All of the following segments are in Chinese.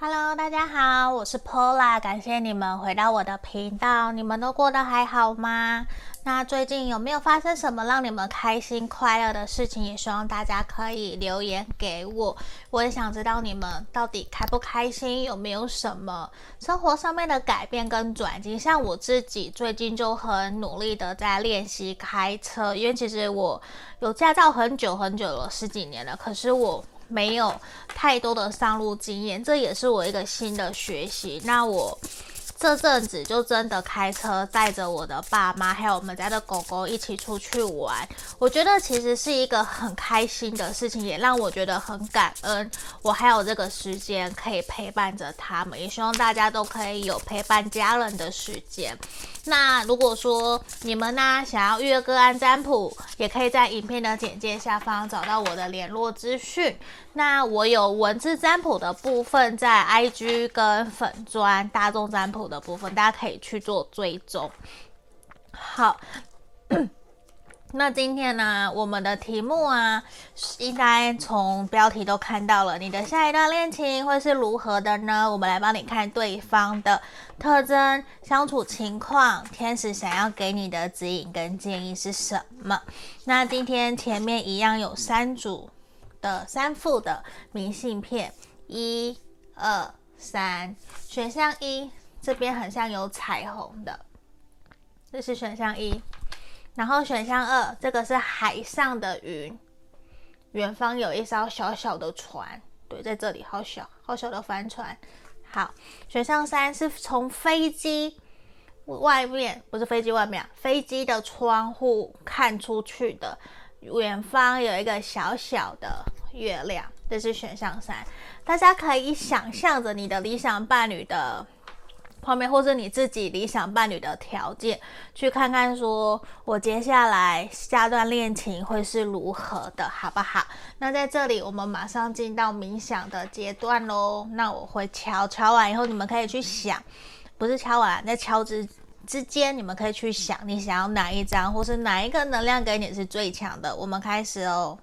Hello，大家好，我是 Pola，感谢你们回到我的频道。你们都过得还好吗？那最近有没有发生什么让你们开心快乐的事情？也希望大家可以留言给我，我也想知道你们到底开不开心，有没有什么生活上面的改变跟转机。像我自己最近就很努力的在练习开车，因为其实我有驾照很久很久了，十几年了，可是我。没有太多的上路经验，这也是我一个新的学习。那我这阵子就真的开车带着我的爸妈，还有我们家的狗狗一起出去玩。我觉得其实是一个很开心的事情，也让我觉得很感恩。我还有这个时间可以陪伴着他们，也希望大家都可以有陪伴家人的时间。那如果说你们呢，想要预约个案占卜，也可以在影片的简介下方找到我的联络资讯。那我有文字占卜的部分在 IG 跟粉砖大众占卜的部分，大家可以去做追踪。好。那今天呢，我们的题目啊，应该从标题都看到了，你的下一段恋情会是如何的呢？我们来帮你看对方的特征、相处情况，天使想要给你的指引跟建议是什么？那今天前面一样有三组的三副的明信片，一、二、三，选项一这边很像有彩虹的，这是选项一。然后选项二，这个是海上的云，远方有一艘小小的船，对，在这里，好小，好小的帆船。好，选项三是从飞机外面，不是飞机外面啊，飞机的窗户看出去的，远方有一个小小的月亮，这是选项三。大家可以想象着你的理想伴侣的。后面或是你自己理想伴侣的条件，去看看说，我接下来下段恋情会是如何的，好不好？那在这里，我们马上进到冥想的阶段喽。那我会敲，敲完以后，你们可以去想，不是敲完，在敲之之间，你们可以去想，你想要哪一张，或是哪一个能量给你是最强的。我们开始哦。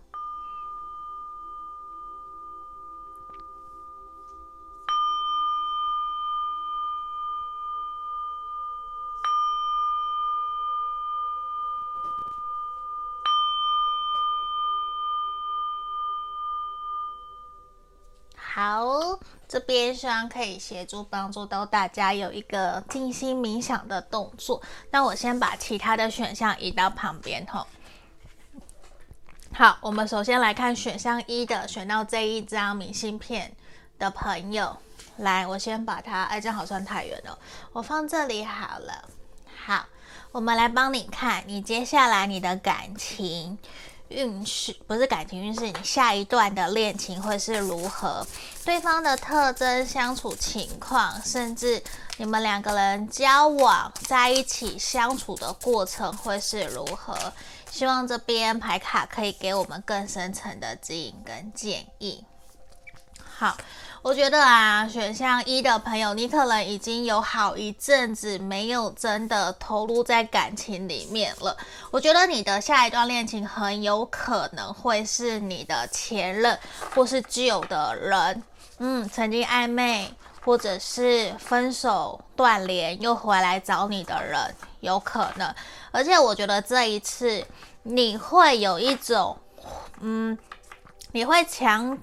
这边希望可以协助帮助到大家有一个静心冥想的动作。那我先把其他的选项移到旁边吼。好，我们首先来看选项一的，选到这一张明信片的朋友，来，我先把它，哎，这样好像太远了，我放这里好了。好，我们来帮你看，你接下来你的感情。运势不是感情运势，你下一段的恋情会是如何？对方的特征、相处情况，甚至你们两个人交往在一起相处的过程会是如何？希望这边牌卡可以给我们更深层的指引跟建议。好。我觉得啊，选项一的朋友，你可能已经有好一阵子没有真的投入在感情里面了。我觉得你的下一段恋情很有可能会是你的前任或是旧的人，嗯，曾经暧昧或者是分手断联又回来找你的人，有可能。而且我觉得这一次你会有一种，嗯，你会强。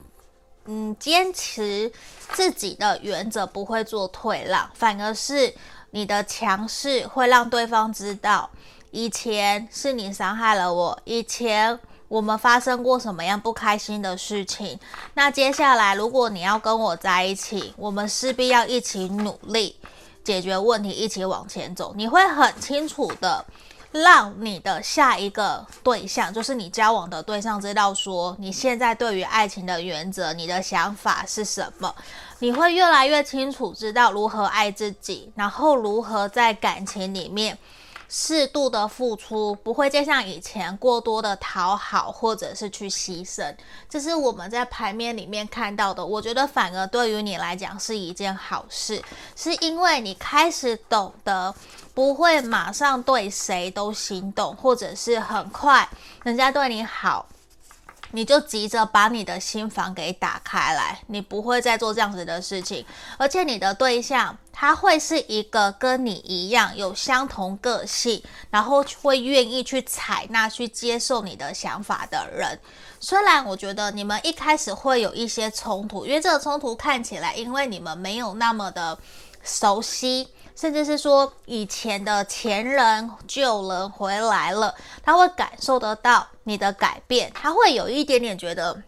嗯，坚持自己的原则，不会做退让，反而是你的强势会让对方知道，以前是你伤害了我，以前我们发生过什么样不开心的事情。那接下来，如果你要跟我在一起，我们势必要一起努力解决问题，一起往前走。你会很清楚的。让你的下一个对象，就是你交往的对象，知道说你现在对于爱情的原则，你的想法是什么。你会越来越清楚知道如何爱自己，然后如何在感情里面适度的付出，不会再像以前过多的讨好或者是去牺牲。这是我们在牌面里面看到的。我觉得反而对于你来讲是一件好事，是因为你开始懂得。不会马上对谁都心动，或者是很快人家对你好，你就急着把你的心房给打开来，你不会再做这样子的事情。而且你的对象他会是一个跟你一样有相同个性，然后会愿意去采纳、去接受你的想法的人。虽然我觉得你们一开始会有一些冲突，因为这个冲突看起来，因为你们没有那么的熟悉。甚至是说，以前的前人、旧人回来了，他会感受得到你的改变，他会有一点点觉得，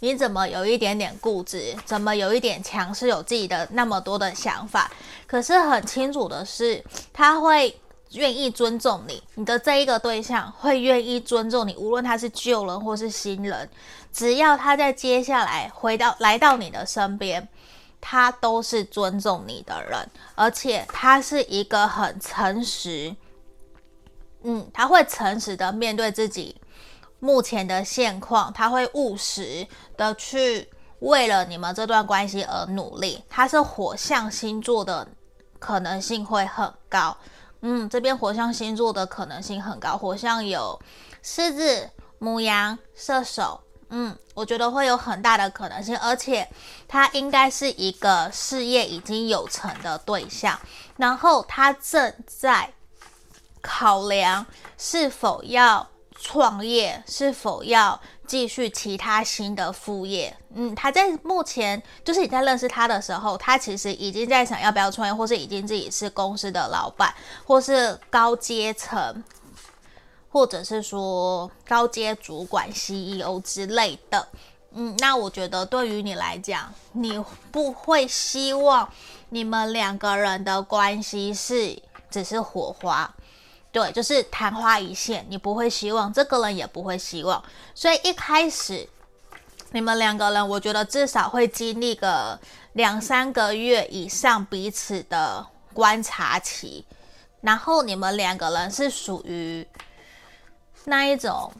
你怎么有一点点固执，怎么有一点强势，有自己的那么多的想法。可是很清楚的是，他会愿意尊重你，你的这一个对象会愿意尊重你，无论他是旧人或是新人，只要他在接下来回到来到你的身边。他都是尊重你的人，而且他是一个很诚实，嗯，他会诚实的面对自己目前的现况，他会务实的去为了你们这段关系而努力。他是火象星座的可能性会很高，嗯，这边火象星座的可能性很高，火象有狮子、母羊、射手。嗯，我觉得会有很大的可能性，而且他应该是一个事业已经有成的对象，然后他正在考量是否要创业，是否要继续其他新的副业。嗯，他在目前就是你在认识他的时候，他其实已经在想要不要创业，或是已经自己是公司的老板，或是高阶层。或者是说高阶主管、CEO 之类的，嗯，那我觉得对于你来讲，你不会希望你们两个人的关系是只是火花，对，就是昙花一现，你不会希望，这个人也不会希望，所以一开始你们两个人，我觉得至少会经历个两三个月以上彼此的观察期，然后你们两个人是属于。那一种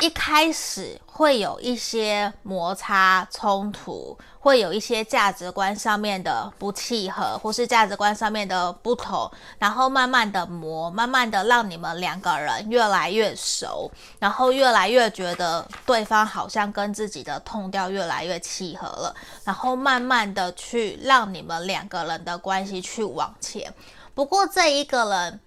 一开始会有一些摩擦冲突，会有一些价值观上面的不契合，或是价值观上面的不同，然后慢慢的磨，慢慢的让你们两个人越来越熟，然后越来越觉得对方好像跟自己的 tone 调越来越契合了，然后慢慢的去让你们两个人的关系去往前。不过这一个人。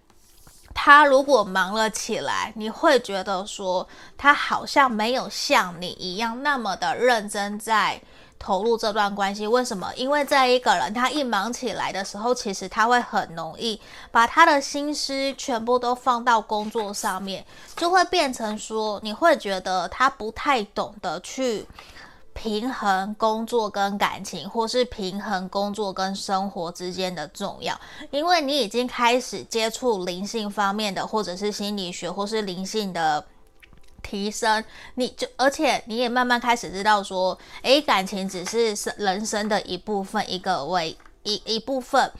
他如果忙了起来，你会觉得说他好像没有像你一样那么的认真在投入这段关系。为什么？因为这一个人他一忙起来的时候，其实他会很容易把他的心思全部都放到工作上面，就会变成说你会觉得他不太懂得去。平衡工作跟感情，或是平衡工作跟生活之间的重要，因为你已经开始接触灵性方面的，或者是心理学，或是灵性的提升，你就而且你也慢慢开始知道说，诶，感情只是人生的一部分，一个为一一部分。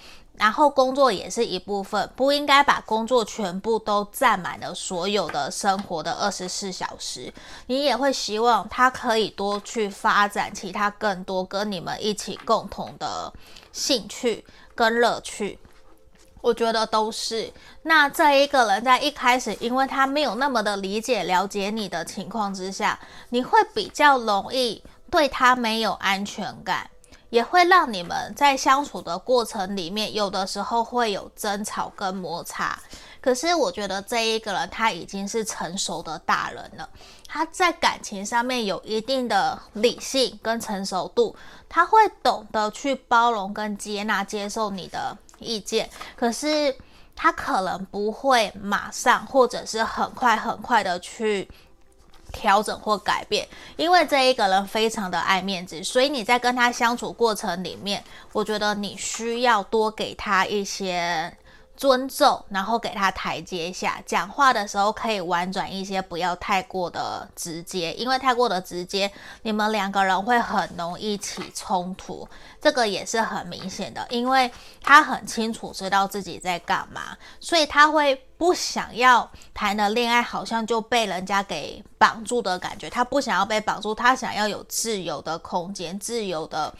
然后工作也是一部分，不应该把工作全部都占满了所有的生活的二十四小时。你也会希望他可以多去发展其他更多跟你们一起共同的兴趣跟乐趣。我觉得都是。那这一个人在一开始，因为他没有那么的理解了解你的情况之下，你会比较容易对他没有安全感。也会让你们在相处的过程里面，有的时候会有争吵跟摩擦。可是我觉得这一个人他已经是成熟的大人了，他在感情上面有一定的理性跟成熟度，他会懂得去包容跟接纳、接受你的意见。可是他可能不会马上或者是很快很快的去。调整或改变，因为这一个人非常的爱面子，所以你在跟他相处过程里面，我觉得你需要多给他一些。尊重，然后给他台阶下，讲话的时候可以婉转一些，不要太过的直接，因为太过的直接，你们两个人会很容易起冲突，这个也是很明显的，因为他很清楚知道自己在干嘛，所以他会不想要谈的恋爱好像就被人家给绑住的感觉，他不想要被绑住，他想要有自由的空间，自由的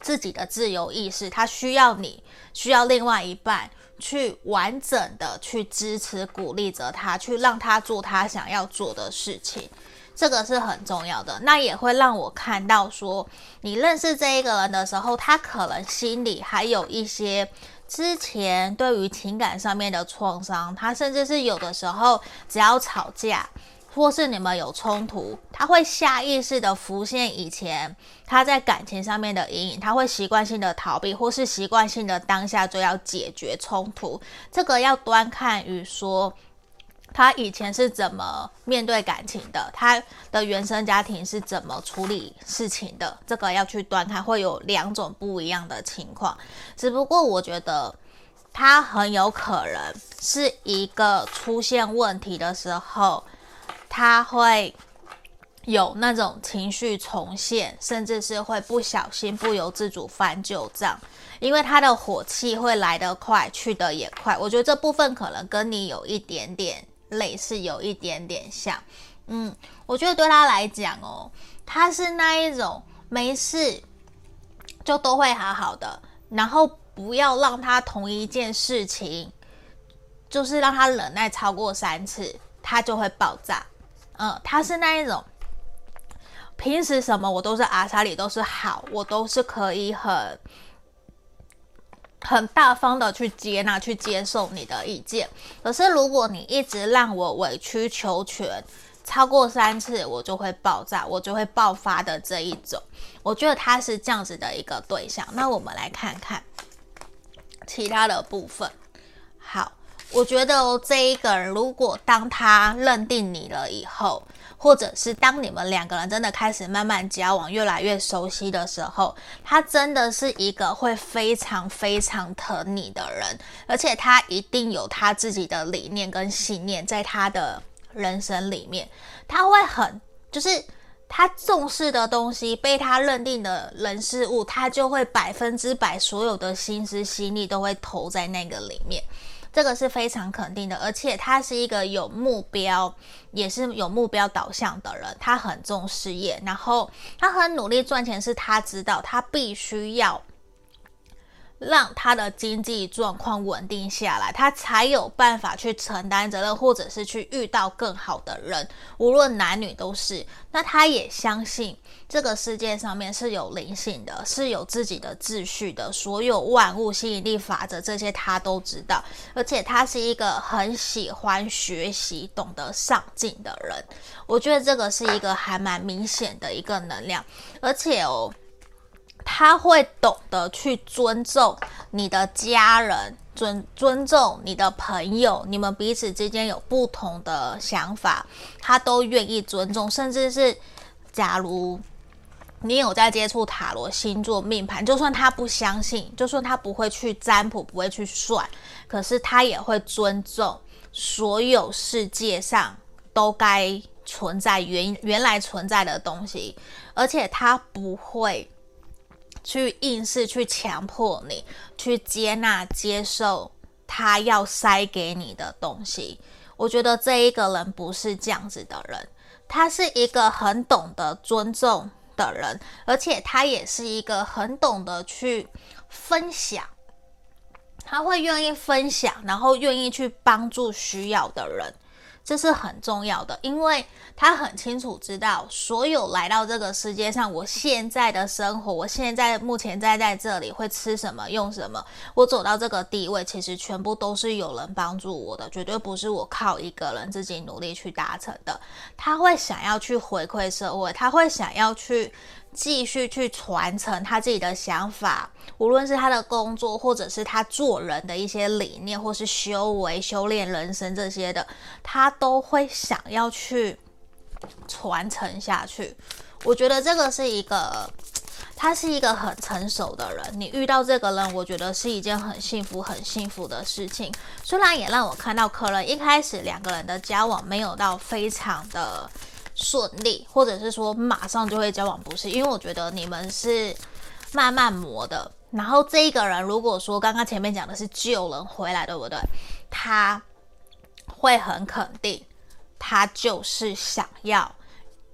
自己的自由意识，他需要你，需要另外一半。去完整的去支持、鼓励着他，去让他做他想要做的事情。这个是很重要的。那也会让我看到说，你认识这一个人的时候，他可能心里还有一些之前对于情感上面的创伤，他甚至是有的时候只要吵架。或是你们有冲突，他会下意识的浮现以前他在感情上面的阴影，他会习惯性的逃避，或是习惯性的当下就要解决冲突。这个要端看于说他以前是怎么面对感情的，他的原生家庭是怎么处理事情的。这个要去端看，会有两种不一样的情况。只不过我觉得他很有可能是一个出现问题的时候。他会有那种情绪重现，甚至是会不小心、不由自主翻旧账，因为他的火气会来得快，去得也快。我觉得这部分可能跟你有一点点类似，有一点点像。嗯，我觉得对他来讲哦，他是那一种没事就都会好好的，然后不要让他同一件事情，就是让他忍耐超过三次，他就会爆炸。嗯，他是那一种，平时什么我都是阿莎里都是好，我都是可以很很大方的去接纳、去接受你的意见。可是如果你一直让我委曲求全，超过三次我就会爆炸，我就会爆发的这一种，我觉得他是这样子的一个对象。那我们来看看其他的部分，好。我觉得，这一个人，如果当他认定你了以后，或者是当你们两个人真的开始慢慢交往，越来越熟悉的时候，他真的是一个会非常非常疼你的人，而且他一定有他自己的理念跟信念，在他的人生里面，他会很，就是他重视的东西，被他认定的人事物，他就会百分之百所有的心思心力都会投在那个里面。这个是非常肯定的，而且他是一个有目标，也是有目标导向的人。他很重事业，然后他很努力赚钱，是他知道他必须要。让他的经济状况稳定下来，他才有办法去承担责任，或者是去遇到更好的人，无论男女都是。那他也相信这个世界上面是有灵性的，是有自己的秩序的，所有万物吸引力法则这些他都知道。而且他是一个很喜欢学习、懂得上进的人。我觉得这个是一个还蛮明显的一个能量，而且哦。他会懂得去尊重你的家人，尊尊重你的朋友，你们彼此之间有不同的想法，他都愿意尊重。甚至是，假如你有在接触塔罗、星座、命盘，就算他不相信，就算他不会去占卜、不会去算，可是他也会尊重所有世界上都该存在原原来存在的东西，而且他不会。去硬是去强迫你去接纳、接受他要塞给你的东西。我觉得这一个人不是这样子的人，他是一个很懂得尊重的人，而且他也是一个很懂得去分享，他会愿意分享，然后愿意去帮助需要的人。这是很重要的，因为他很清楚知道，所有来到这个世界上，我现在的生活，我现在目前在在这里会吃什么、用什么，我走到这个地位，其实全部都是有人帮助我的，绝对不是我靠一个人自己努力去达成的。他会想要去回馈社会，他会想要去。继续去传承他自己的想法，无论是他的工作，或者是他做人的一些理念，或是修为、修炼人生这些的，他都会想要去传承下去。我觉得这个是一个，他是一个很成熟的人。你遇到这个人，我觉得是一件很幸福、很幸福的事情。虽然也让我看到，可能一开始两个人的交往没有到非常的。顺利，或者是说马上就会交往，不是？因为我觉得你们是慢慢磨的。然后这一个人，如果说刚刚前面讲的是旧人回来，对不对？他会很肯定，他就是想要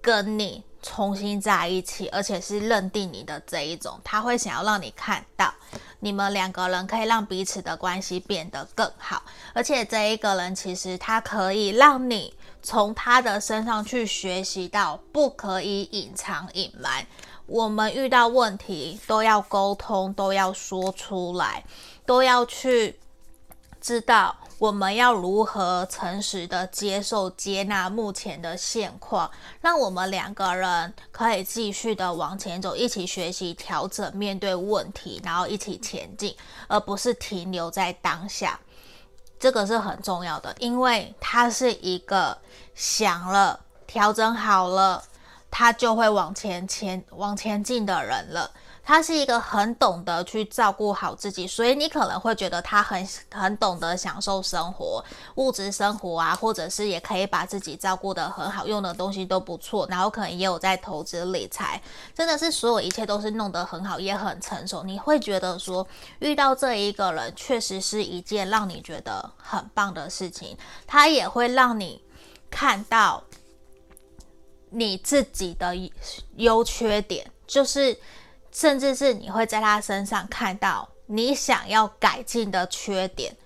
跟你重新在一起，而且是认定你的这一种。他会想要让你看到，你们两个人可以让彼此的关系变得更好。而且这一个人其实他可以让你。从他的身上去学习到不可以隐藏隐瞒。我们遇到问题都要沟通，都要说出来，都要去知道我们要如何诚实的接受、接纳目前的现况，让我们两个人可以继续的往前走，一起学习、调整、面对问题，然后一起前进，而不是停留在当下。这个是很重要的，因为他是一个想了、调整好了。他就会往前前往前进的人了。他是一个很懂得去照顾好自己，所以你可能会觉得他很很懂得享受生活、物质生活啊，或者是也可以把自己照顾得很好，用的东西都不错，然后可能也有在投资理财，真的是所有一切都是弄得很好，也很成熟。你会觉得说，遇到这一个人确实是一件让你觉得很棒的事情，他也会让你看到。你自己的优缺点，就是甚至是你会在他身上看到你想要改进的缺点。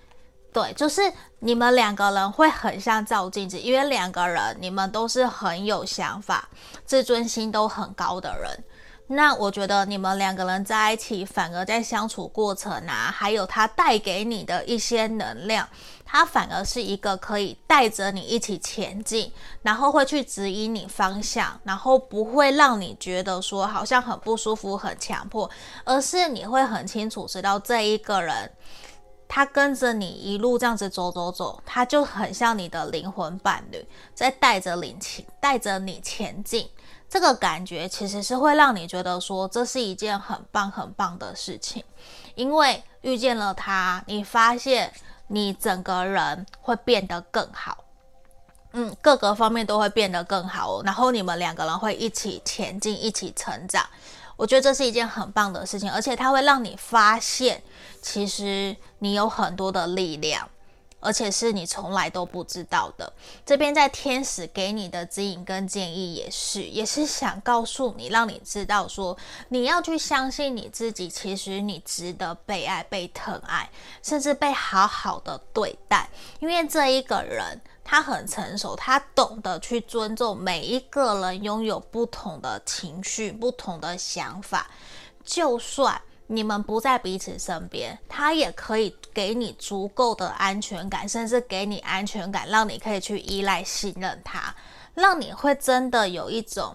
对，就是你们两个人会很像照镜子，因为两个人你们都是很有想法、自尊心都很高的人。那我觉得你们两个人在一起，反而在相处过程啊，还有他带给你的一些能量，他反而是一个可以带着你一起前进，然后会去指引你方向，然后不会让你觉得说好像很不舒服、很强迫，而是你会很清楚知道这一个人，他跟着你一路这样子走走走，他就很像你的灵魂伴侣，在带着你前带着你前进。这个感觉其实是会让你觉得说，这是一件很棒很棒的事情，因为遇见了他，你发现你整个人会变得更好，嗯，各个方面都会变得更好，然后你们两个人会一起前进，一起成长。我觉得这是一件很棒的事情，而且它会让你发现，其实你有很多的力量。而且是你从来都不知道的。这边在天使给你的指引跟建议也是，也是想告诉你，让你知道说，你要去相信你自己，其实你值得被爱、被疼爱，甚至被好好的对待。因为这一个人他很成熟，他懂得去尊重每一个人拥有不同的情绪、不同的想法，就算。你们不在彼此身边，他也可以给你足够的安全感，甚至给你安全感，让你可以去依赖、信任他，让你会真的有一种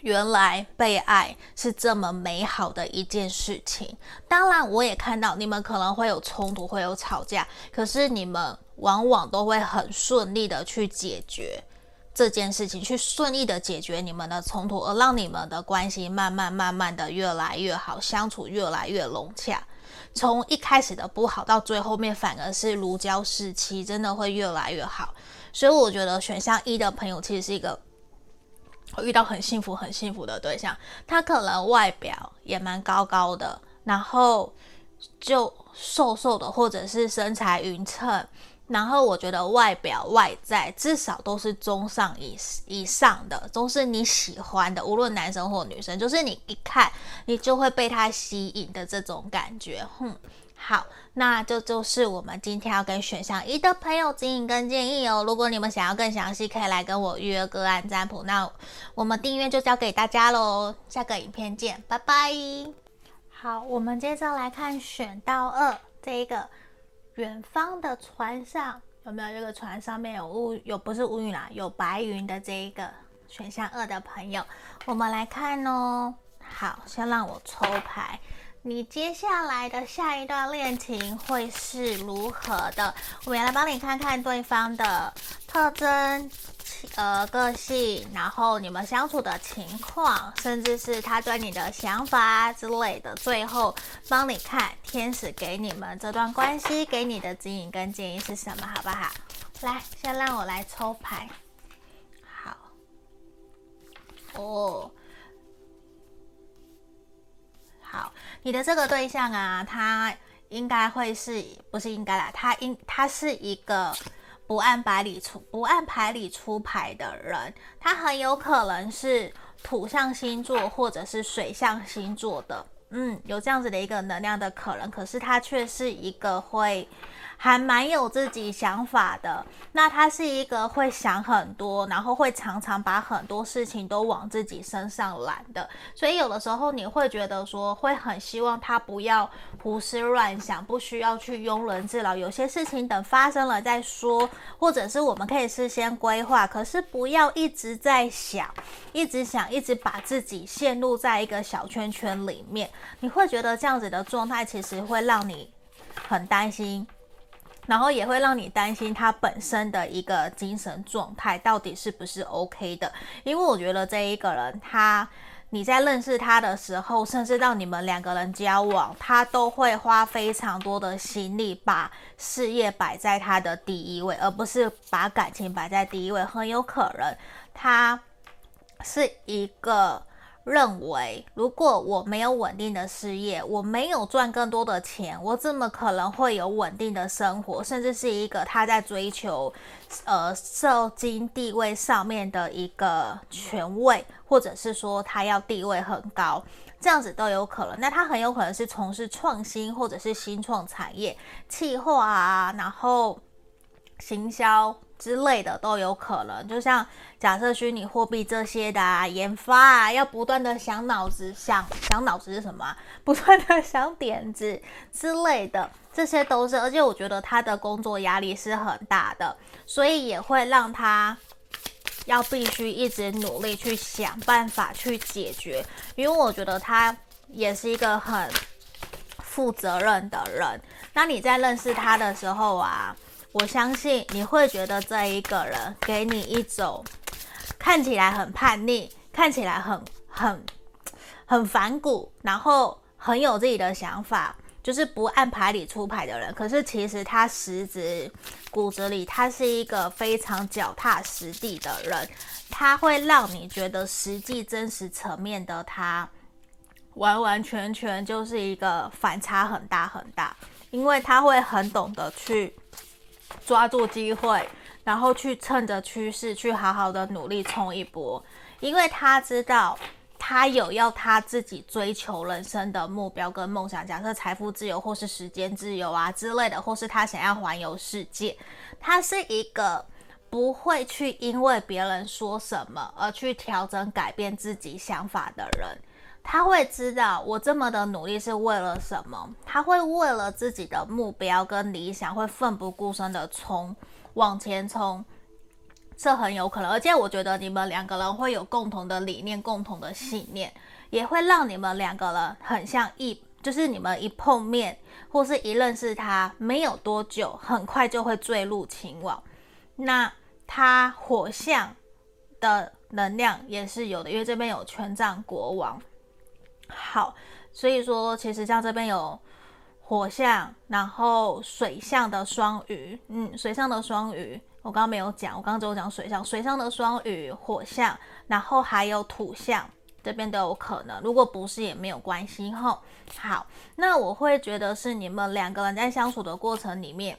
原来被爱是这么美好的一件事情。当然，我也看到你们可能会有冲突，会有吵架，可是你们往往都会很顺利的去解决。这件事情去顺利的解决你们的冲突，而让你们的关系慢慢慢慢的越来越好，相处越来越融洽。从一开始的不好，到最后面反而是如胶似漆，真的会越来越好。所以我觉得选项一的朋友其实是一个会遇到很幸福、很幸福的对象。他可能外表也蛮高高的，然后就瘦瘦的，或者是身材匀称。然后我觉得外表外在至少都是中上以以上的，都是你喜欢的，无论男生或女生，就是你一看你就会被他吸引的这种感觉。哼，好，那这就，就是我们今天要跟选项一的朋友指引跟建议哦。如果你们想要更详细，可以来跟我预约个案占卜。那我们订阅就交给大家喽，下个影片见，拜拜。好，我们接着来看选到二这一个。远方的船上有没有这个船上面有乌有不是乌云啦，有白云的这一个选项二的朋友，我们来看哦。好，先让我抽牌，你接下来的下一段恋情会是如何的？我们来帮你看看对方的特征。呃，个性，然后你们相处的情况，甚至是他对你的想法之类的，最后帮你看天使给你们这段关系给你的指引跟建议是什么，好不好？来，先让我来抽牌。好，哦，好，你的这个对象啊，他应该会是，不是应该啦，他应他是一个。不按牌理出不按牌理出牌的人，他很有可能是土象星座或者是水象星座的，嗯，有这样子的一个能量的可能。可是他却是一个会还蛮有自己想法的。那他是一个会想很多，然后会常常把很多事情都往自己身上揽的。所以有的时候你会觉得说，会很希望他不要胡思乱想，不需要去庸人自扰。有些事情等发生了再说，或者是我们可以事先规划，可是不要一直在想，一直想，一直把自己陷入在一个小圈圈里面。你会觉得这样子的状态其实会让你很担心。然后也会让你担心他本身的一个精神状态到底是不是 OK 的，因为我觉得这一个人他，你在认识他的时候，甚至到你们两个人交往，他都会花非常多的心力把事业摆在他的第一位，而不是把感情摆在第一位。很有可能他是一个。认为，如果我没有稳定的事业，我没有赚更多的钱，我怎么可能会有稳定的生活？甚至是一个他在追求，呃，社经地位上面的一个权位，或者是说他要地位很高，这样子都有可能。那他很有可能是从事创新或者是新创产业、企划啊，然后行销。之类的都有可能，就像假设虚拟货币这些的啊，研发啊，要不断的想脑子，想想脑子是什么？不断的想点子之类的，这些都是。而且我觉得他的工作压力是很大的，所以也会让他要必须一直努力去想办法去解决。因为我觉得他也是一个很负责任的人。那你在认识他的时候啊。我相信你会觉得这一个人给你一种看起来很叛逆，看起来很很很反骨，然后很有自己的想法，就是不按牌理出牌的人。可是其实他实质骨子里，他是一个非常脚踏实地的人。他会让你觉得实际真实层面的他，完完全全就是一个反差很大很大，因为他会很懂得去。抓住机会，然后去趁着趋势去好好的努力冲一波，因为他知道他有要他自己追求人生的目标跟梦想，假设财富自由或是时间自由啊之类的，或是他想要环游世界，他是一个不会去因为别人说什么而去调整改变自己想法的人。他会知道我这么的努力是为了什么，他会为了自己的目标跟理想，会奋不顾身的冲往前冲，这很有可能。而且我觉得你们两个人会有共同的理念、共同的信念，也会让你们两个人很像一，就是你们一碰面或是一认识他，没有多久，很快就会坠入情网。那他火象的能量也是有的，因为这边有权杖国王。好，所以说其实像这边有火象，然后水象的双鱼，嗯，水象的双鱼，我刚刚没有讲，我刚刚只有讲水象，水象的双鱼，火象，然后还有土象，这边都有可能，如果不是也没有关系吼。好，那我会觉得是你们两个人在相处的过程里面，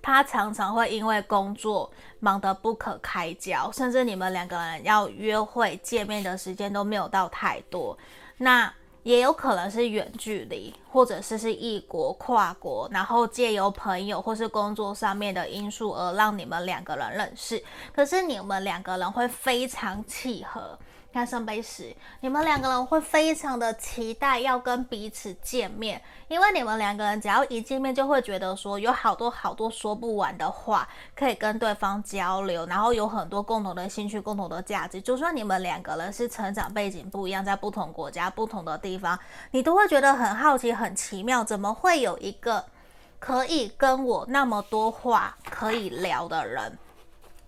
他常常会因为工作忙得不可开交，甚至你们两个人要约会见面的时间都没有到太多。那也有可能是远距离，或者是是异国跨国，然后借由朋友或是工作上面的因素而让你们两个人认识。可是你们两个人会非常契合。看圣杯十，你们两个人会非常的期待要跟彼此见面，因为你们两个人只要一见面，就会觉得说有好多好多说不完的话可以跟对方交流，然后有很多共同的兴趣、共同的价值。就算你们两个人是成长背景不一样，在不同国家、不同的地方，你都会觉得很好奇、很奇妙，怎么会有一个可以跟我那么多话可以聊的人？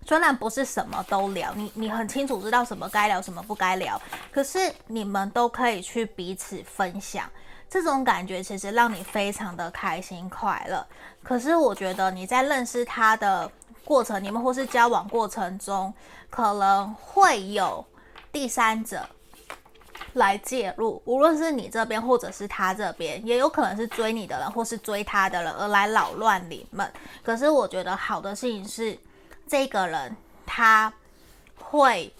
虽然不是什么都聊，你你很清楚知道什么该聊，什么不该聊，可是你们都可以去彼此分享，这种感觉其实让你非常的开心快乐。可是我觉得你在认识他的过程，你们或是交往过程中，可能会有第三者来介入，无论是你这边或者是他这边，也有可能是追你的人或是追他的人而来扰乱你们。可是我觉得好的事情是。这个人他会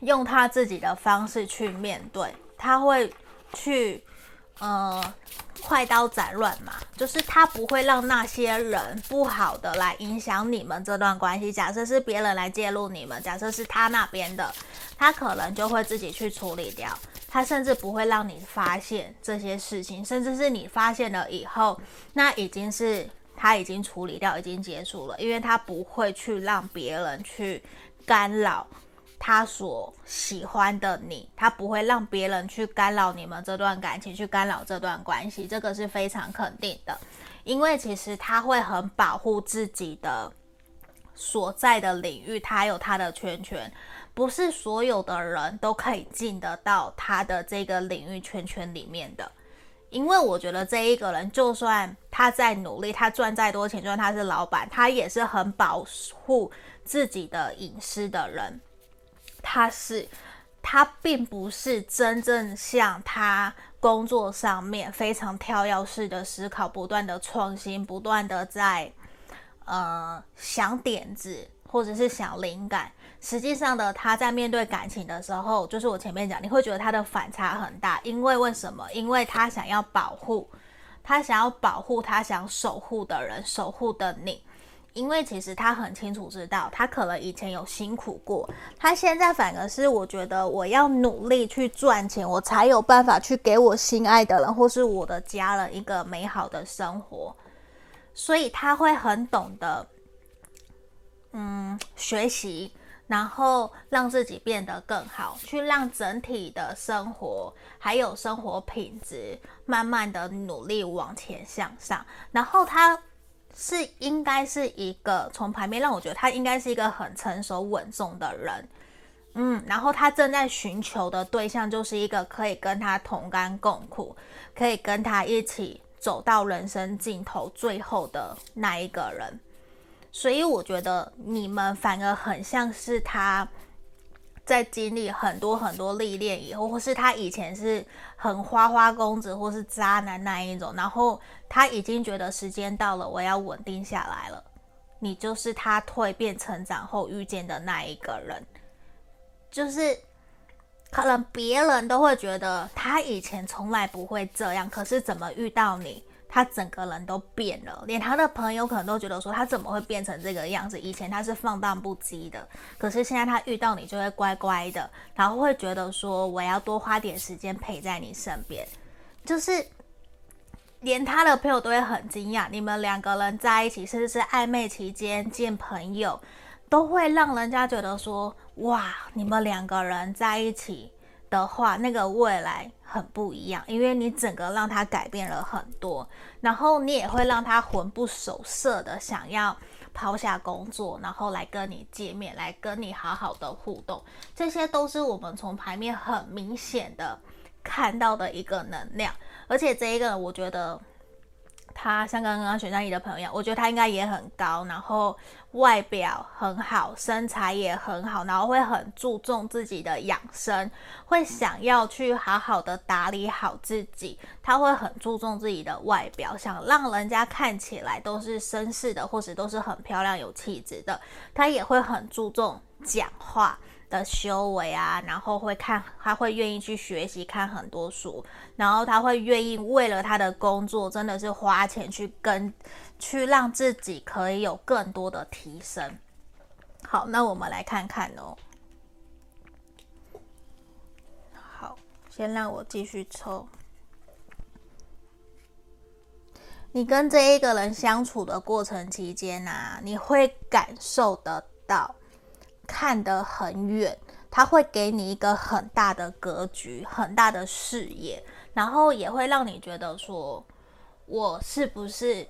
用他自己的方式去面对，他会去呃快刀斩乱麻，就是他不会让那些人不好的来影响你们这段关系。假设是别人来介入你们，假设是他那边的，他可能就会自己去处理掉。他甚至不会让你发现这些事情，甚至是你发现了以后，那已经是他已经处理掉，已经结束了，因为他不会去让别人去干扰。他所喜欢的你，他不会让别人去干扰你们这段感情，去干扰这段关系，这个是非常肯定的。因为其实他会很保护自己的所在的领域，他有他的圈圈，不是所有的人都可以进得到他的这个领域圈圈里面的。因为我觉得这一个人，就算他在努力，他赚再多钱，就算他是老板，他也是很保护自己的隐私的人。他是，他并不是真正像他工作上面非常跳跃式的思考，不断的创新，不断的在呃想点子或者是想灵感。实际上的他在面对感情的时候，就是我前面讲，你会觉得他的反差很大，因为为什么？因为他想要保护，他想要保护他想守护的人，守护的你。因为其实他很清楚知道，他可能以前有辛苦过，他现在反而是我觉得我要努力去赚钱，我才有办法去给我心爱的人或是我的家人一个美好的生活，所以他会很懂得，嗯，学习，然后让自己变得更好，去让整体的生活还有生活品质慢慢的努力往前向上，然后他。是应该是一个从牌面让我觉得他应该是一个很成熟稳重的人，嗯，然后他正在寻求的对象就是一个可以跟他同甘共苦，可以跟他一起走到人生尽头最后的那一个人，所以我觉得你们反而很像是他。在经历很多很多历练以后，或是他以前是很花花公子或是渣男那一种，然后他已经觉得时间到了，我要稳定下来了。你就是他蜕变成长后遇见的那一个人，就是可能别人都会觉得他以前从来不会这样，可是怎么遇到你？他整个人都变了，连他的朋友可能都觉得说他怎么会变成这个样子？以前他是放荡不羁的，可是现在他遇到你就会乖乖的，然后会觉得说我要多花点时间陪在你身边，就是 连他的朋友都会很惊讶，你们两个人在一起，甚至是暧昧期间见朋友，都会让人家觉得说哇，你们两个人在一起的话，那个未来。很不一样，因为你整个让他改变了很多，然后你也会让他魂不守舍的想要抛下工作，然后来跟你见面，来跟你好好的互动，这些都是我们从牌面很明显的看到的一个能量，而且这一个我觉得。他像刚刚选项一的朋友一样，我觉得他应该也很高，然后外表很好，身材也很好，然后会很注重自己的养生，会想要去好好的打理好自己。他会很注重自己的外表，想让人家看起来都是绅士的，或者都是很漂亮有气质的。他也会很注重讲话的修为啊，然后会看，他会愿意去学习看很多书，然后他会愿意为了他的工作，真的是花钱去跟，去让自己可以有更多的提升。好，那我们来看看哦。好，先让我继续抽。你跟这一个人相处的过程期间啊，你会感受得到。看得很远，他会给你一个很大的格局，很大的视野，然后也会让你觉得说，我是不是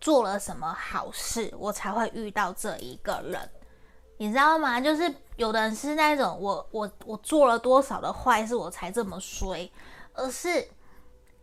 做了什么好事，我才会遇到这一个人，你知道吗？就是有的人是那种，我我我做了多少的坏事，我才这么衰，而是。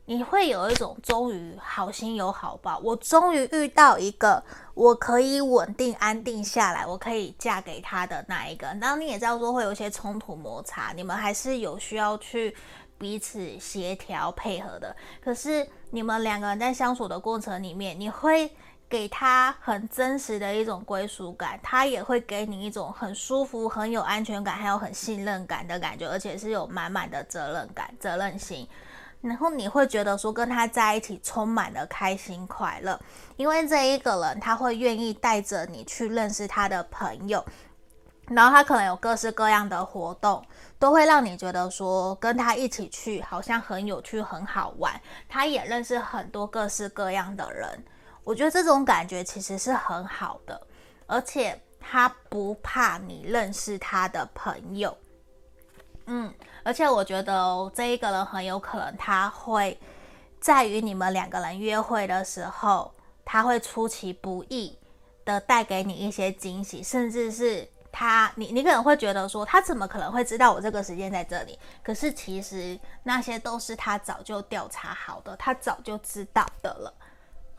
你会有一种终于好心有好报，我终于遇到一个我可以稳定安定下来，我可以嫁给他的那一个。然你也知道说会有一些冲突摩擦，你们还是有需要去彼此协调配合的。可是你们两个人在相处的过程里面，你会给他很真实的一种归属感，他也会给你一种很舒服、很有安全感，还有很信任感的感觉，而且是有满满的责任感、责任心。然后你会觉得说跟他在一起充满了开心快乐，因为这一个人他会愿意带着你去认识他的朋友，然后他可能有各式各样的活动，都会让你觉得说跟他一起去好像很有趣、很好玩。他也认识很多各式各样的人，我觉得这种感觉其实是很好的，而且他不怕你认识他的朋友。嗯，而且我觉得哦，这一个人很有可能他会在于你们两个人约会的时候，他会出其不意的带给你一些惊喜，甚至是他，你你可能会觉得说，他怎么可能会知道我这个时间在这里？可是其实那些都是他早就调查好的，他早就知道的了。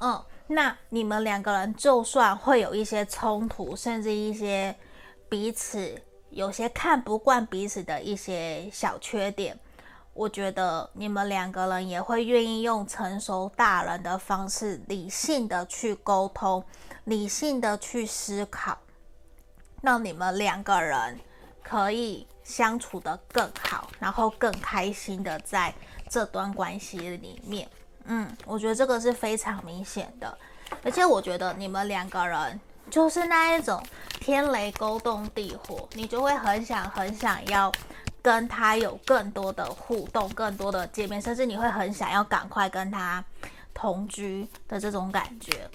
嗯，那你们两个人就算会有一些冲突，甚至一些彼此。有些看不惯彼此的一些小缺点，我觉得你们两个人也会愿意用成熟大人的方式，理性的去沟通，理性的去思考，让你们两个人可以相处的更好，然后更开心的在这段关系里面。嗯，我觉得这个是非常明显的，而且我觉得你们两个人。就是那一种天雷勾动地火，你就会很想很想要跟他有更多的互动，更多的见面，甚至你会很想要赶快跟他同居的这种感觉。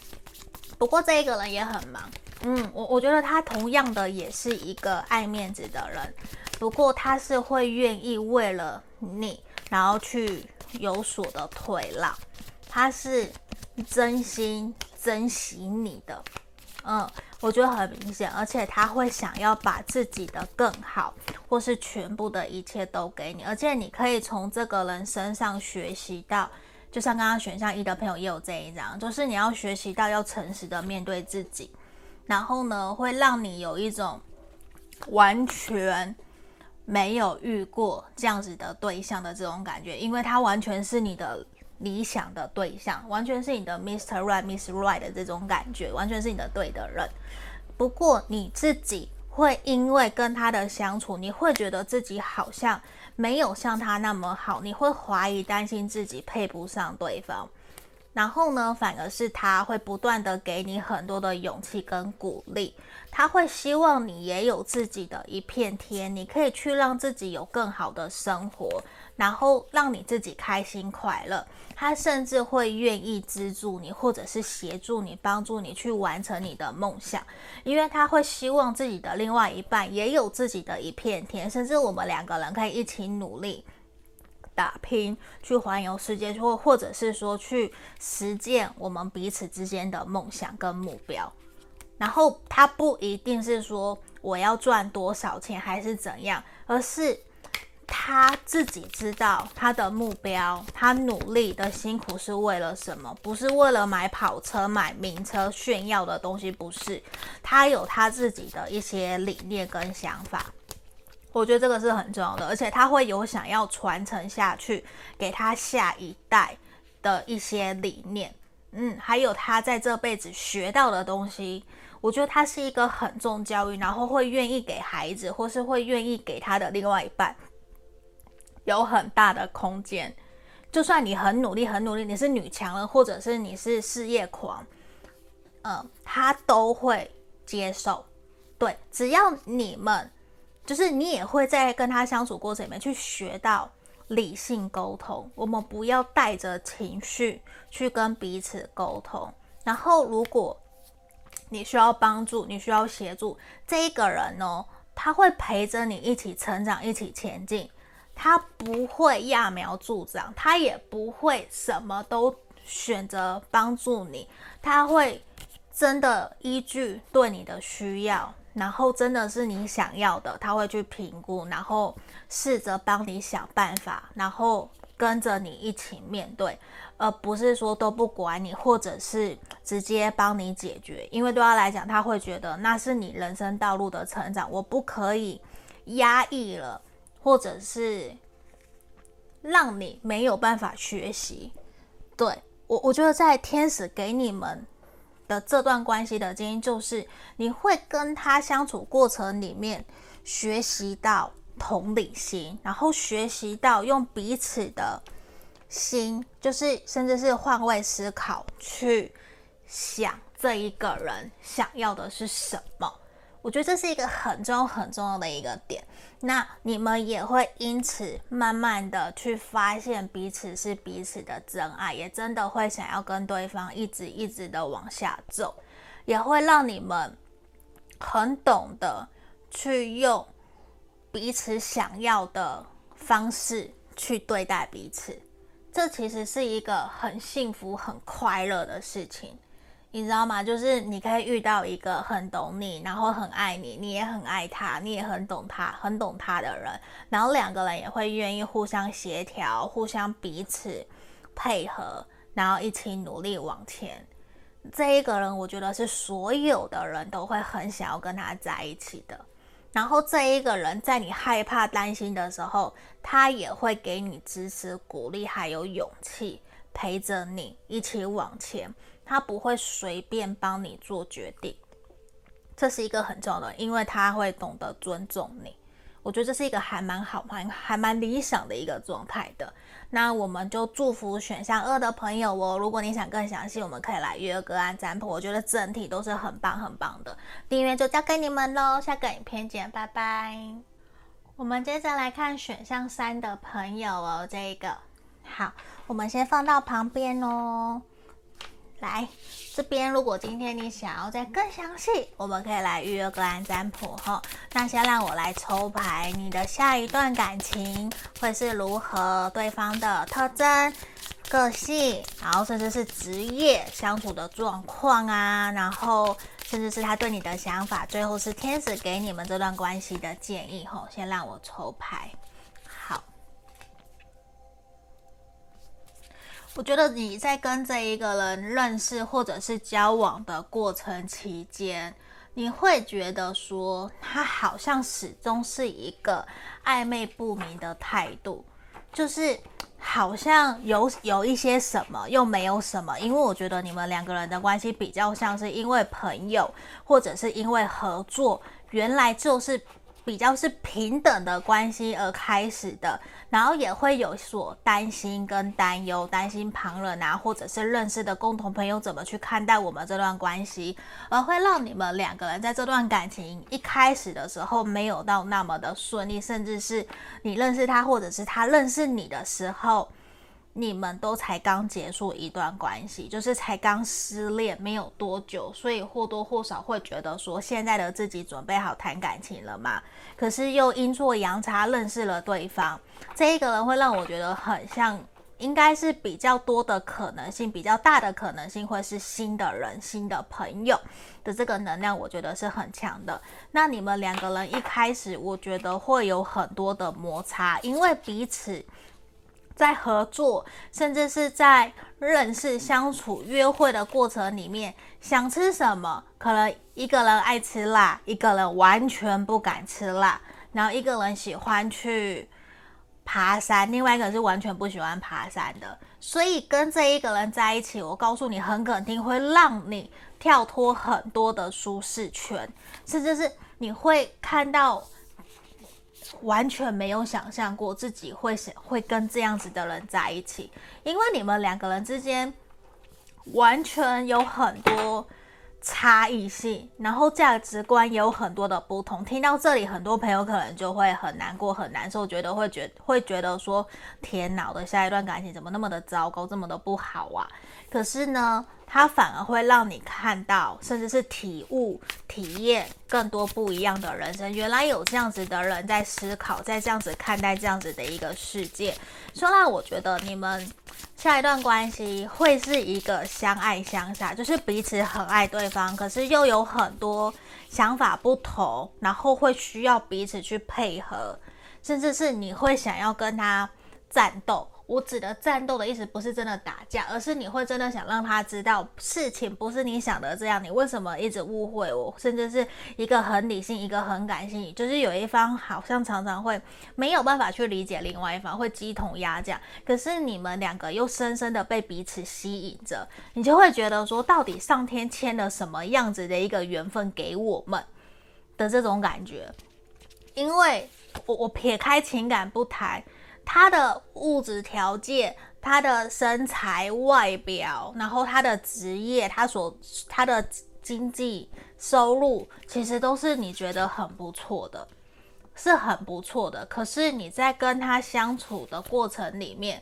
不过这一个人也很忙，嗯，我我觉得他同样的也是一个爱面子的人，不过他是会愿意为了你，然后去有所的退让，他是真心珍惜你的。嗯，我觉得很明显，而且他会想要把自己的更好，或是全部的一切都给你，而且你可以从这个人身上学习到，就像刚刚选项一的朋友也有这一张，就是你要学习到要诚实的面对自己，然后呢，会让你有一种完全没有遇过这样子的对象的这种感觉，因为他完全是你的。理想的对象完全是你的 Mr. Right, Miss Right 的这种感觉，完全是你的对的人。不过你自己会因为跟他的相处，你会觉得自己好像没有像他那么好，你会怀疑、担心自己配不上对方。然后呢，反而是他会不断的给你很多的勇气跟鼓励，他会希望你也有自己的一片天，你可以去让自己有更好的生活。然后让你自己开心快乐，他甚至会愿意资助你，或者是协助你，帮助你去完成你的梦想，因为他会希望自己的另外一半也有自己的一片天，甚至我们两个人可以一起努力打拼，去环游世界，或或者是说去实践我们彼此之间的梦想跟目标。然后他不一定是说我要赚多少钱还是怎样，而是。他自己知道他的目标，他努力的辛苦是为了什么？不是为了买跑车、买名车、炫耀的东西，不是。他有他自己的一些理念跟想法，我觉得这个是很重要的，而且他会有想要传承下去给他下一代的一些理念。嗯，还有他在这辈子学到的东西，我觉得他是一个很重教育，然后会愿意给孩子，或是会愿意给他的另外一半。有很大的空间，就算你很努力、很努力，你是女强人，或者是你是事业狂，嗯，他都会接受。对，只要你们，就是你也会在跟他相处过程里面去学到理性沟通。我们不要带着情绪去跟彼此沟通。然后，如果你需要帮助，你需要协助，这一个人呢，他会陪着你一起成长，一起前进。他不会揠苗助长，他也不会什么都选择帮助你，他会真的依据对你的需要，然后真的是你想要的，他会去评估，然后试着帮你想办法，然后跟着你一起面对，而不是说都不管你，或者是直接帮你解决，因为对他来讲，他会觉得那是你人生道路的成长，我不可以压抑了。或者是让你没有办法学习，对，我我觉得在天使给你们的这段关系的经验，就是你会跟他相处过程里面学习到同理心，然后学习到用彼此的心，就是甚至是换位思考，去想这一个人想要的是什么。我觉得这是一个很重要、很重要的一个点。那你们也会因此慢慢的去发现彼此是彼此的真爱，也真的会想要跟对方一直一直的往下走，也会让你们很懂得去用彼此想要的方式去对待彼此。这其实是一个很幸福、很快乐的事情。你知道吗？就是你可以遇到一个很懂你，然后很爱你，你也很爱他，你也很懂他，很懂他的人，然后两个人也会愿意互相协调，互相彼此配合，然后一起努力往前。这一个人，我觉得是所有的人都会很想要跟他在一起的。然后这一个人，在你害怕、担心的时候，他也会给你支持、鼓励，还有勇气，陪着你一起往前。他不会随便帮你做决定，这是一个很重要的，因为他会懂得尊重你。我觉得这是一个还蛮好、还还蛮理想的一个状态的。那我们就祝福选项二的朋友哦。如果你想更详细，我们可以来约个案占卜。我觉得整体都是很棒、很棒的。订阅就交给你们喽，下个影片见，拜拜。我们接着来看选项三的朋友哦，这一个好，我们先放到旁边哦。来这边，如果今天你想要再更详细，我们可以来预约个案占卜哈。那先让我来抽牌，你的下一段感情会是如何？对方的特征、个性，然后甚至是职业、相处的状况啊，然后甚至是他对你的想法，最后是天使给你们这段关系的建议哈。先让我抽牌。我觉得你在跟这一个人认识或者是交往的过程期间，你会觉得说他好像始终是一个暧昧不明的态度，就是好像有有一些什么又没有什么，因为我觉得你们两个人的关系比较像是因为朋友或者是因为合作，原来就是。比较是平等的关系而开始的，然后也会有所担心跟担忧，担心旁人啊，或者是认识的共同朋友怎么去看待我们这段关系，而会让你们两个人在这段感情一开始的时候没有到那么的顺利，甚至是你认识他，或者是他认识你的时候。你们都才刚结束一段关系，就是才刚失恋没有多久，所以或多或少会觉得说，现在的自己准备好谈感情了吗？可是又阴错阳差认识了对方，这一个人会让我觉得很像，应该是比较多的可能性，比较大的可能性会是新的人、新的朋友的这个能量，我觉得是很强的。那你们两个人一开始，我觉得会有很多的摩擦，因为彼此。在合作，甚至是在认识、相处、约会的过程里面，想吃什么，可能一个人爱吃辣，一个人完全不敢吃辣，然后一个人喜欢去爬山，另外一个是完全不喜欢爬山的。所以跟这一个人在一起，我告诉你，很肯定会让你跳脱很多的舒适圈，甚至是你会看到。完全没有想象过自己会想会跟这样子的人在一起，因为你们两个人之间完全有很多差异性，然后价值观也有很多的不同。听到这里，很多朋友可能就会很难过、很难受，觉得会觉会觉得说：“天哪，的下一段感情怎么那么的糟糕，这么的不好啊？”可是呢，它反而会让你看到，甚至是体悟、体验更多不一样的人生。原来有这样子的人在思考，在这样子看待这样子的一个世界。说让我觉得你们下一段关系会是一个相爱相杀，就是彼此很爱对方，可是又有很多想法不同，然后会需要彼此去配合，甚至是你会想要跟他战斗。我指的战斗的意思不是真的打架，而是你会真的想让他知道事情不是你想的这样。你为什么一直误会我？甚至是一个很理性，一个很感性，就是有一方好像常常会没有办法去理解另外一方，会鸡同鸭讲。可是你们两个又深深的被彼此吸引着，你就会觉得说，到底上天签了什么样子的一个缘分给我们的这种感觉？因为我我撇开情感不谈。他的物质条件、他的身材、外表，然后他的职业、他所他的经济收入，其实都是你觉得很不错的，是很不错的。可是你在跟他相处的过程里面，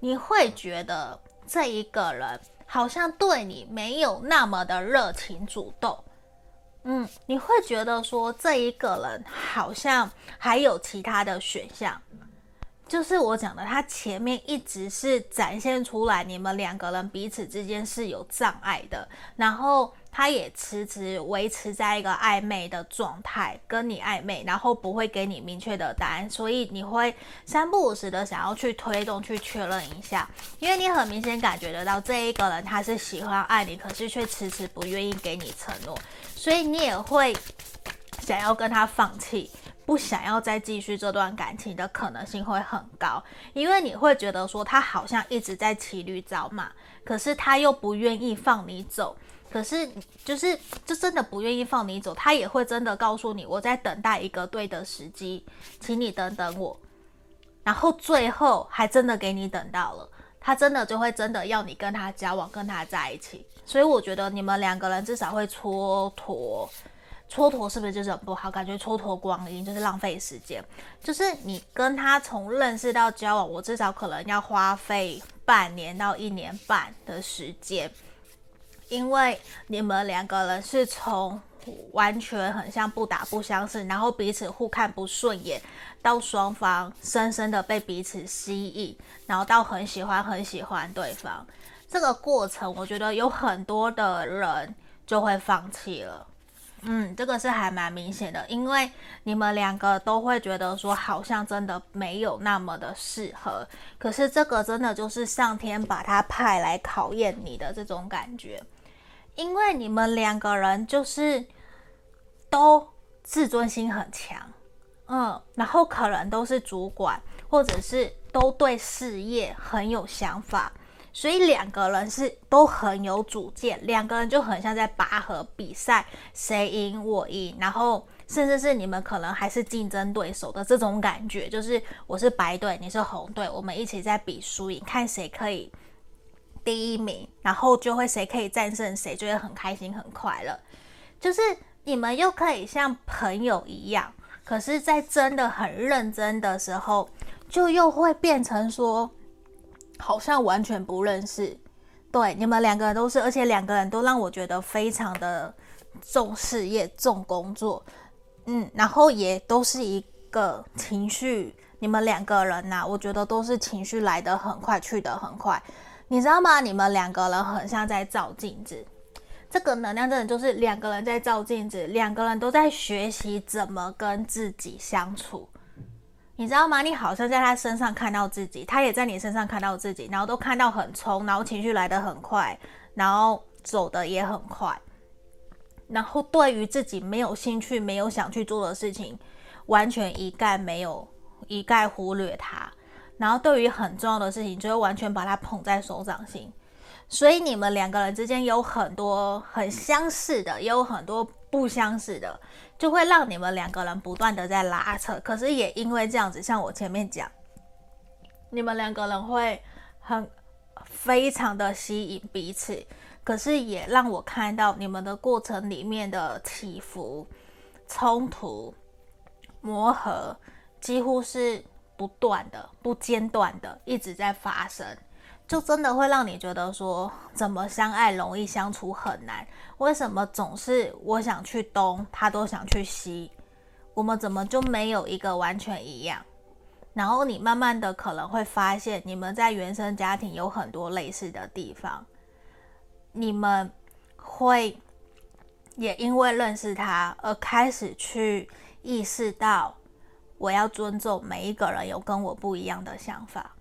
你会觉得这一个人好像对你没有那么的热情主动。嗯，你会觉得说这一个人好像还有其他的选项，就是我讲的，他前面一直是展现出来你们两个人彼此之间是有障碍的，然后他也迟迟维持在一个暧昧的状态，跟你暧昧，然后不会给你明确的答案，所以你会三不五时的想要去推动去确认一下，因为你很明显感觉得到这一个人他是喜欢爱你，可是却迟迟不愿意给你承诺。所以你也会想要跟他放弃，不想要再继续这段感情的可能性会很高，因为你会觉得说他好像一直在骑驴找马，可是他又不愿意放你走，可是就是就真的不愿意放你走，他也会真的告诉你，我在等待一个对的时机，请你等等我，然后最后还真的给你等到了，他真的就会真的要你跟他交往，跟他在一起。所以我觉得你们两个人至少会蹉跎，蹉跎是不是就是很不好？感觉蹉跎光阴就是浪费时间。就是你跟他从认识到交往，我至少可能要花费半年到一年半的时间，因为你们两个人是从完全很像不打不相识，然后彼此互看不顺眼，到双方深深的被彼此吸引，然后到很喜欢很喜欢对方。这个过程，我觉得有很多的人就会放弃了。嗯，这个是还蛮明显的，因为你们两个都会觉得说，好像真的没有那么的适合。可是这个真的就是上天把他派来考验你的这种感觉，因为你们两个人就是都自尊心很强，嗯，然后可能都是主管，或者是都对事业很有想法。所以两个人是都很有主见，两个人就很像在拔河比赛，谁赢我赢，然后甚至是你们可能还是竞争对手的这种感觉，就是我是白队，你是红队，我们一起在比输赢，看谁可以第一名，然后就会谁可以战胜谁，就会很开心很快乐。就是你们又可以像朋友一样，可是，在真的很认真的时候，就又会变成说。好像完全不认识，对，你们两个人都是，而且两个人都让我觉得非常的重事业、重工作，嗯，然后也都是一个情绪，你们两个人呐、我觉得都是情绪来得很快，去得很快，你知道吗？你们两个人很像在照镜子，这个能量真的就是两个人在照镜子，两个人都在学习怎么跟自己相处。你知道吗？你好像在他身上看到自己，他也在你身上看到自己，然后都看到很冲，然后情绪来得很快，然后走得也很快，然后对于自己没有兴趣、没有想去做的事情，完全一概没有，一概忽略它，然后对于很重要的事情，就会完全把它捧在手掌心。所以你们两个人之间有很多很相似的，也有很多不相似的。就会让你们两个人不断的在拉扯，可是也因为这样子，像我前面讲，你们两个人会很非常的吸引彼此，可是也让我看到你们的过程里面的起伏、冲突、磨合，几乎是不断的、不间断的一直在发生。就真的会让你觉得说，怎么相爱容易相处很难？为什么总是我想去东，他都想去西？我们怎么就没有一个完全一样？然后你慢慢的可能会发现，你们在原生家庭有很多类似的地方。你们会也因为认识他而开始去意识到，我要尊重每一个人有跟我不一样的想法。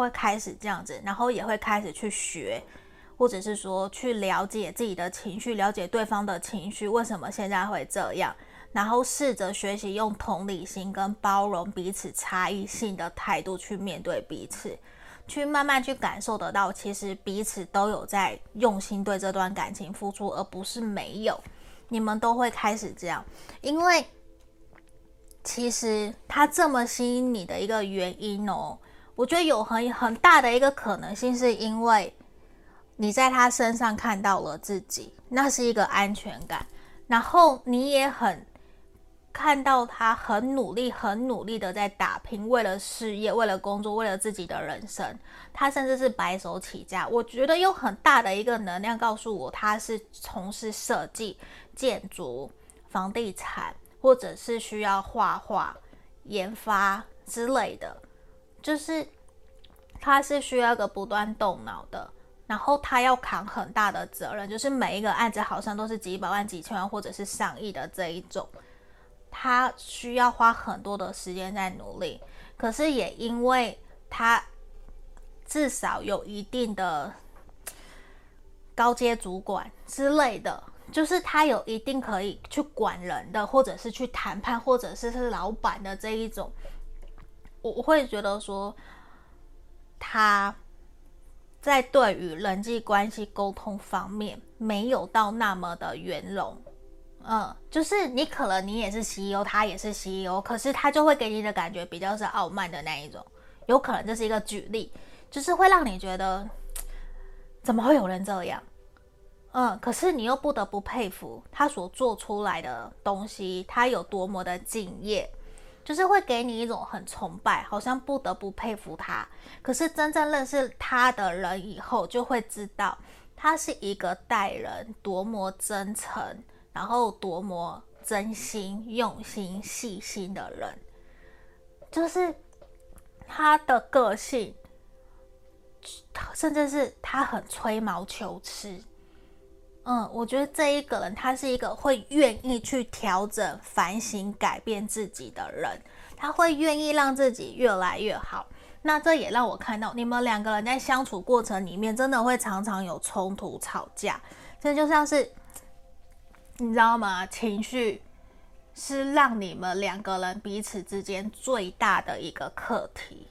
会开始这样子，然后也会开始去学，或者是说去了解自己的情绪，了解对方的情绪为什么现在会这样，然后试着学习用同理心跟包容彼此差异性的态度去面对彼此，去慢慢去感受得到，其实彼此都有在用心对这段感情付出，而不是没有。你们都会开始这样，因为其实他这么吸引你的一个原因哦，我觉得有很很大的一个可能性，是因为你在他身上看到了自己，那是一个安全感，然后你也很看到他很努力、很努力的在打拼，为了事业、为了工作、为了自己的人生，他甚至是白手起家。我觉得有很大的一个能量告诉我，他是从事设计、建筑、房地产。或者是需要画画、研发之类的，就是他是需要个不断动脑的，然后他要扛很大的责任，就是每一个案子好像都是几百万、几千万或者是上亿的这一种，他需要花很多的时间在努力，可是也因为他至少有一定的高阶主管之类的。就是他有一定可以去管人的，或者是去谈判，或者是是老板的这一种，我会觉得说他在对于人际关系沟通方面没有到那么的圆融。嗯，就是你可能你也是 CEO，他也是 CEO，可是他就会给你的感觉比较是傲慢的那一种，有可能这是一个举例，就是会让你觉得怎么会有人这样？嗯，可是你又不得不佩服他所做出来的东西，他有多么的敬业，就是会给你一种很崇拜，好像不得不佩服他。可是真正认识他的人以后，就会知道他是一个待人多么真诚，然后多么真心、用心、细心的人，就是他的个性，甚至是他很吹毛求疵。嗯，我觉得这一个人，他是一个会愿意去调整、反省、改变自己的人，他会愿意让自己越来越好。那这也让我看到，你们两个人在相处过程里面，真的会常常有冲突、吵架。这就像是，你知道吗？情绪是让你们两个人彼此之间最大的一个课题。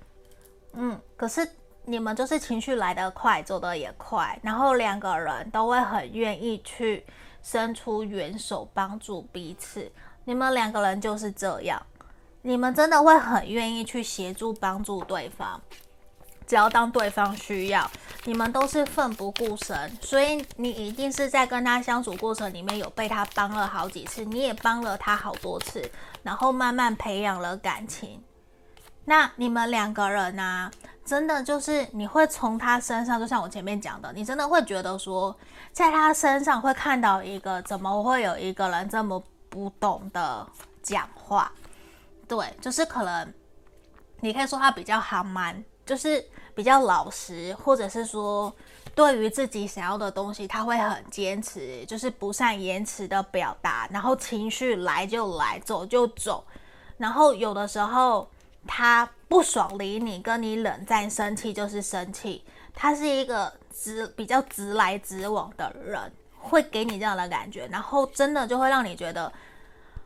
嗯，可是。你们就是情绪来得快，走得也快，然后两个人都会很愿意去伸出援手帮助彼此。你们两个人就是这样，你们真的会很愿意去协助帮助对方，只要当对方需要，你们都是奋不顾身。所以你一定是在跟他相处过程里面有被他帮了好几次，你也帮了他好多次，然后慢慢培养了感情。那你们两个人呢、真的就是你会从他身上，就像我前面讲的，你真的会觉得说，在他身上会看到一个，怎么会有一个人这么不懂得讲话？对，就是可能你可以说他比较憨慢，就是比较老实，或者是说对于自己想要的东西，他会很坚持，就是不善言辞的表达，然后情绪来就来，走就走，然后有的时候。他不爽理你，跟你冷战生气就是生气。他是一个直比较直来直往的人，会给你这样的感觉，然后真的就会让你觉得，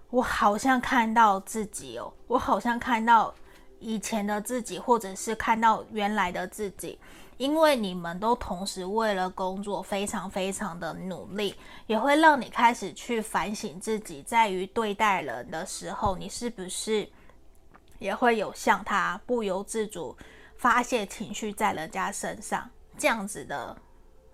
我好像看到自己哦，我好像看到以前的自己，或者是看到原来的自己。因为你们都同时为了工作非常非常的努力，也会让你开始去反省自己，在于对待人的时候，你是不是？也会有像他不由自主发泄情绪在人家身上这样子的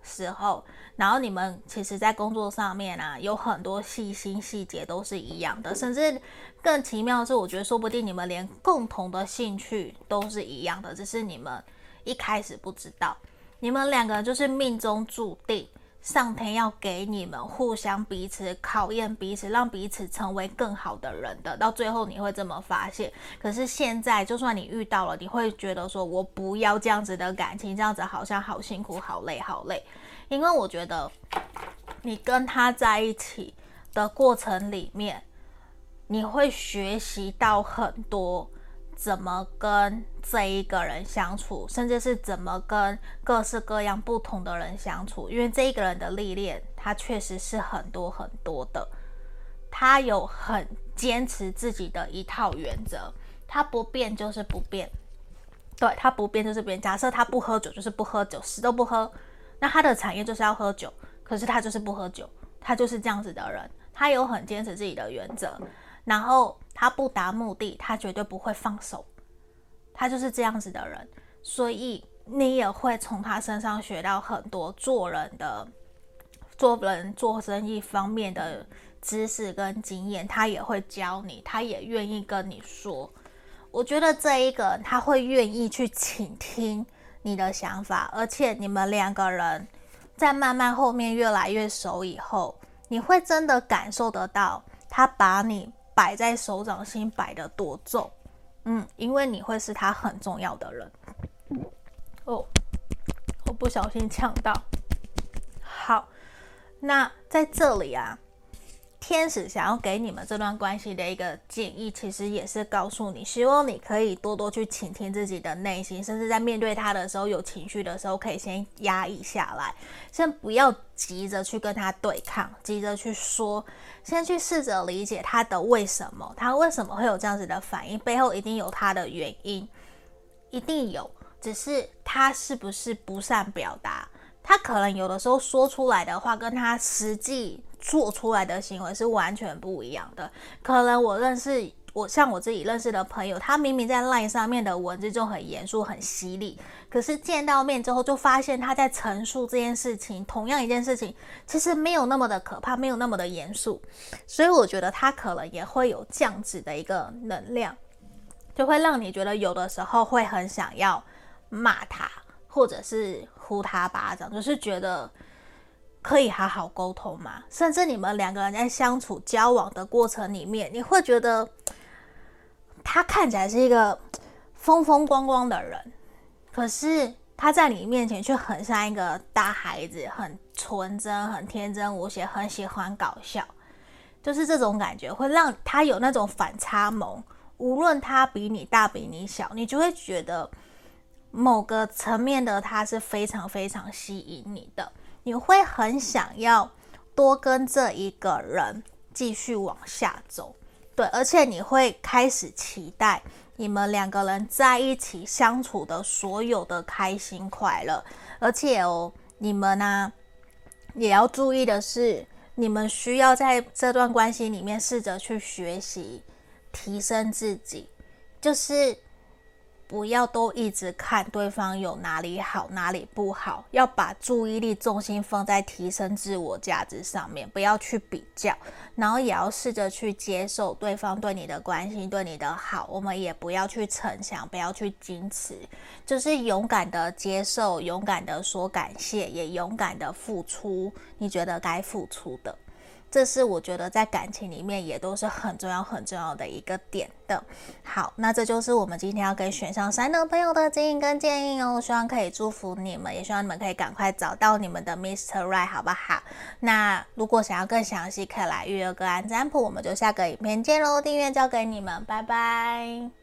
时候，然后你们其实，在工作上面啊，有很多细心细节都是一样的，甚至更奇妙的是，我觉得说不定你们连共同的兴趣都是一样的，只是你们一开始不知道，你们两个就是命中注定。上天要给你们互相彼此考验彼此，让彼此成为更好的人的。到最后你会这么发现。可是现在，就算你遇到了，你会觉得说：“我不要这样子的感情，这样子好像好辛苦、好累、好累。”因为我觉得你跟他在一起的过程里面，你会学习到很多。怎么跟这一个人相处，甚至是怎么跟各式各样不同的人相处，因为这一个人的历练，他确实是很多很多的。他有很坚持自己的一套原则，他不变就是不变。对，他不变就是变。假设他不喝酒就是不喝酒，死都不喝。那他的产业就是要喝酒，可是他就是不喝酒，他就是这样子的人。他有很坚持自己的原则。然后他不达目的，他绝对不会放手，他就是这样子的人，所以你也会从他身上学到很多做人的、做人做生意方面的知识跟经验，他也会教你，他也愿意跟你说。我觉得这一个他会愿意去倾听你的想法，而且你们两个人在慢慢后面越来越熟以后，你会真的感受得到他把你摆在手掌心摆的多重，嗯，因为你会是他很重要的人。哦，我不小心呛到。好，那在这里啊。天使想要给你们这段关系的一个建议，其实也是告诉你，希望你可以多多去倾听自己的内心，甚至在面对他的时候，有情绪的时候，可以先压抑下来，先不要急着去跟他对抗，急着去说，先去试着理解他的为什么，他为什么会有这样子的反应，背后一定有他的原因，一定有，只是他是不是不善表达，他可能有的时候说出来的话，跟他实际。做出来的行为是完全不一样的。可能我认识我像我自己认识的朋友，他明明在 LINE 上面的文字就很严肃、很犀利，可是见到面之后就发现他在陈述这件事情，同样一件事情，其实没有那么的可怕，没有那么的严肃。所以我觉得他可能也会有这样子的一个能量，就会让你觉得有的时候会很想要骂他，或者是呼他巴掌，就是觉得。可以好好沟通吗？甚至你们两个人在相处交往的过程里面，你会觉得他看起来是一个风风光光的人，可是他在你面前却很像一个大孩子，很纯真、很天真无邪，很喜欢搞笑。就是这种感觉会让他有那种反差萌。无论他比你大、比你小，你就会觉得某个层面的他是非常非常吸引你的。你会很想要多跟这一个人继续往下走，对，而且你会开始期待你们两个人在一起相处的所有的开心快乐，而且哦，你们呢、也要注意的是，你们需要在这段关系里面试着去学习提升自己，就是。不要都一直看对方有哪里好，哪里不好，要把注意力重心放在提升自我价值上面，不要去比较，然后也要试着去接受对方对你的关心，对你的好。我们也不要去逞强，不要去矜持，就是勇敢的接受，勇敢的说感谢，也勇敢的付出你觉得该付出的。这是我觉得在感情里面也都是很重要很重要的一个点的。好，那这就是我们今天要给选项三的朋友的建议跟建议哦。希望可以祝福你们，也希望你们可以赶快找到你们的 Mr. Right，好不好？那如果想要更详细，可以来预约个案占卜，我们就下个影片见喽。订阅交给你们，拜拜。